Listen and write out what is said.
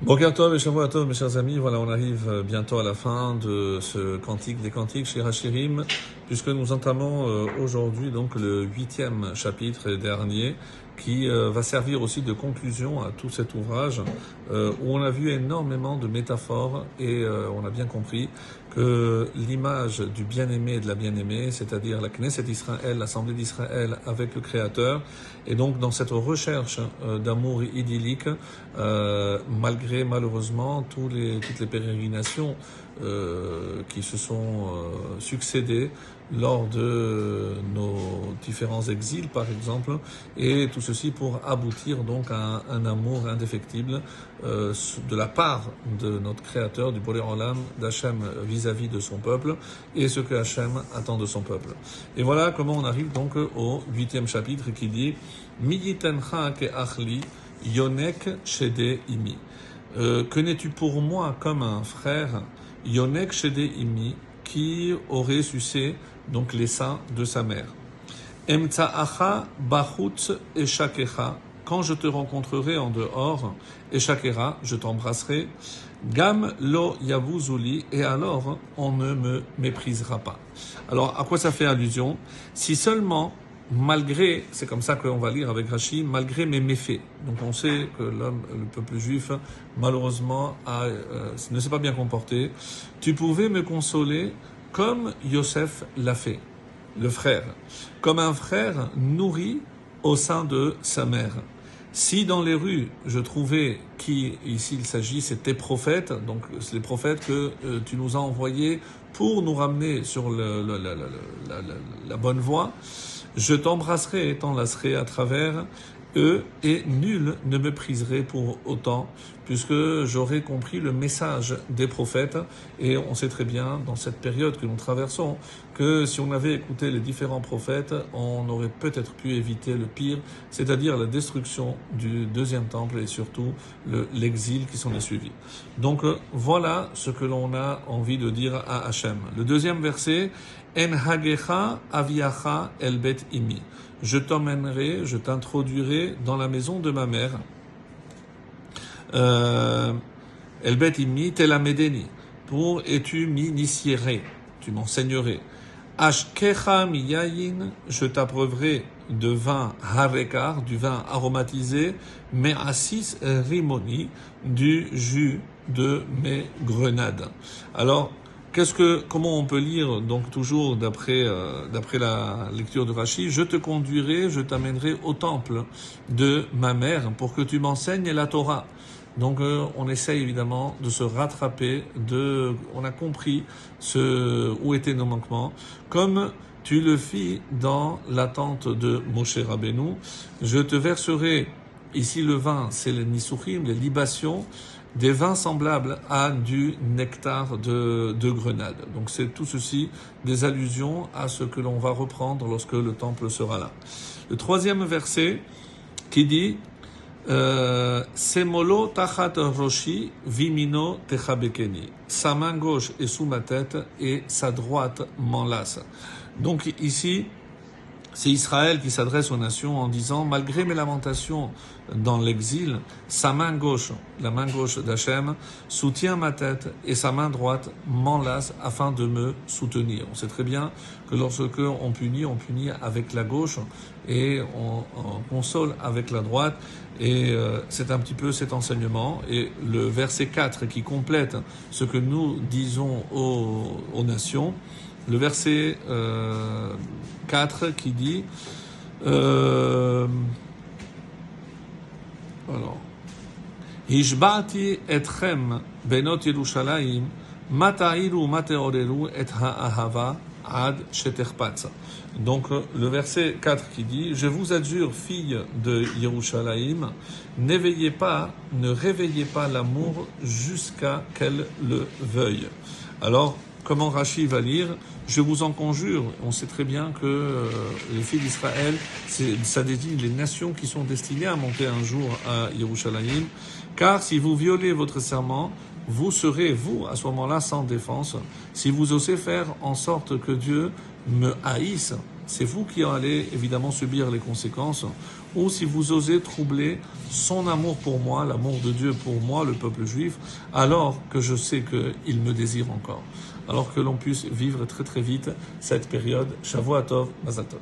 Bonjour Tov et Shavua Tov, mes chers amis. Voilà, on arrive euh, bientôt à la fin de ce cantique des cantiques chez Rachirim, puisque nous entamons euh, aujourd'hui donc le huitième chapitre et dernier, qui euh, va servir aussi de conclusion à tout cet ouvrage, où on a vu énormément de métaphores et on a bien compris que l'image du bien-aimé et de la bien-aimée, c'est-à-dire la Knesset d'Israël, l'Assemblée d'Israël avec le Créateur, et donc dans cette recherche d'amour idyllique, malgré malheureusement tous les, toutes les pérégrinations euh, qui se sont euh, succédées lors de nos différents exils, par exemple, et tout ceci pour aboutir donc à un, amour indéfectible euh, de la part de notre Créateur, du Bolé Olam, d'Hachem vis-à-vis de son peuple, et ce que Hachem attend de son peuple. Et voilà comment on arrive donc au huitième chapitre qui dit « Miyitencha ke achli yonek shede imi » Euh, que n'es-tu pour moi comme un frère, Yonek Shede Imi, qui aurait sucé donc les seins de sa mère. Emtsa'acha Bachutz Eshakecha, quand je te rencontrerai en dehors, Eshakera, je t'embrasserai. Gam lo yavuzuli, et alors on ne me méprisera pas. Alors, à quoi ça fait allusion? Si seulement malgré, c'est comme ça qu'on va lire avec Rachid, malgré mes méfaits. Donc on sait que l'homme, le peuple juif, malheureusement, euh, ne s'est pas bien comporté. Tu pouvais me consoler comme Yosef l'a fait, le frère, comme un frère nourri au sein de sa mère. Si dans les rues, je trouvais qui, ici il s'agit, c'était prophètes, donc c'est les prophètes que euh, tu nous as envoyés pour nous ramener sur le, la bonne voie, je t'embrasserai et t'enlacerai à travers eux, et nul ne me priserait pour autant, puisque j'aurais compris le message des prophètes, et on sait très bien, dans cette période que nous traversons, que si on avait écouté les différents prophètes, on aurait peut-être pu éviter le pire, c'est-à-dire la destruction du deuxième temple et surtout l'exil qui s'en est suivi. Donc voilà ce que l'on a envie de dire à Hachem. Le deuxième verset, En hagecha aviacha el bet imi je t'emmènerai, je t'introduirai dans la maison de ma mère. Euh, imi medeni pour et tu m'initierais, tu m'enseignerais. Ashkecha miyayin, je t'approuverai de vin harekar, du vin aromatisé, mais assis rimoni, du jus de mes grenades. Alors, Qu'est-ce que, comment on peut lire donc toujours d'après euh, d'après la lecture de Rachid Je te conduirai, je t'amènerai au temple de ma mère pour que tu m'enseignes la Torah. Donc euh, on essaye évidemment de se rattraper, de, on a compris ce, où étaient nos manquements, comme tu le fis dans l'attente de Moshe Rabbeinu. Je te verserai ici le vin, c'est les nisuchim, les libations des vins semblables à du nectar de, de grenade. Donc c'est tout ceci des allusions à ce que l'on va reprendre lorsque le temple sera là. Le troisième verset qui dit Semolo tachat roshi vimino techabekeni. Sa main gauche est sous ma tête et sa droite m'enlace. Donc ici, c'est Israël qui s'adresse aux nations en disant, malgré mes lamentations dans l'exil, sa main gauche, la main gauche d'Hachem, soutient ma tête et sa main droite m'enlace afin de me soutenir. On sait très bien que lorsque on punit, on punit avec la gauche et on, console avec la droite. Et euh, c'est un petit peu cet enseignement. Et le verset 4 qui complète ce que nous disons aux nations, le verset euh, 4 qui dit euh, alors Hishbati benot Yerushalayim matairu mateoreru et ha'ahava ad. Donc le verset 4 qui dit Je vous adjure, fille de Yerushalayim, n'éveillez pas, ne réveillez pas l'amour jusqu'à qu'elle le veuille. Alors Comment Rachid va lire Je vous en conjure. On sait très bien que euh, les filles d'Israël, ça désigne les nations qui sont destinées à monter un jour à Yerushalayim. Car si vous violez votre serment, vous serez, vous, à ce moment-là, sans défense. Si vous osez faire en sorte que Dieu me haïsse, c'est vous qui allez évidemment subir les conséquences. Ou si vous osez troubler son amour pour moi, l'amour de Dieu pour moi, le peuple juif, alors que je sais qu'il me désire encore. Alors que l'on puisse vivre très très vite cette période. Shavuot Tov, Mazal Tov.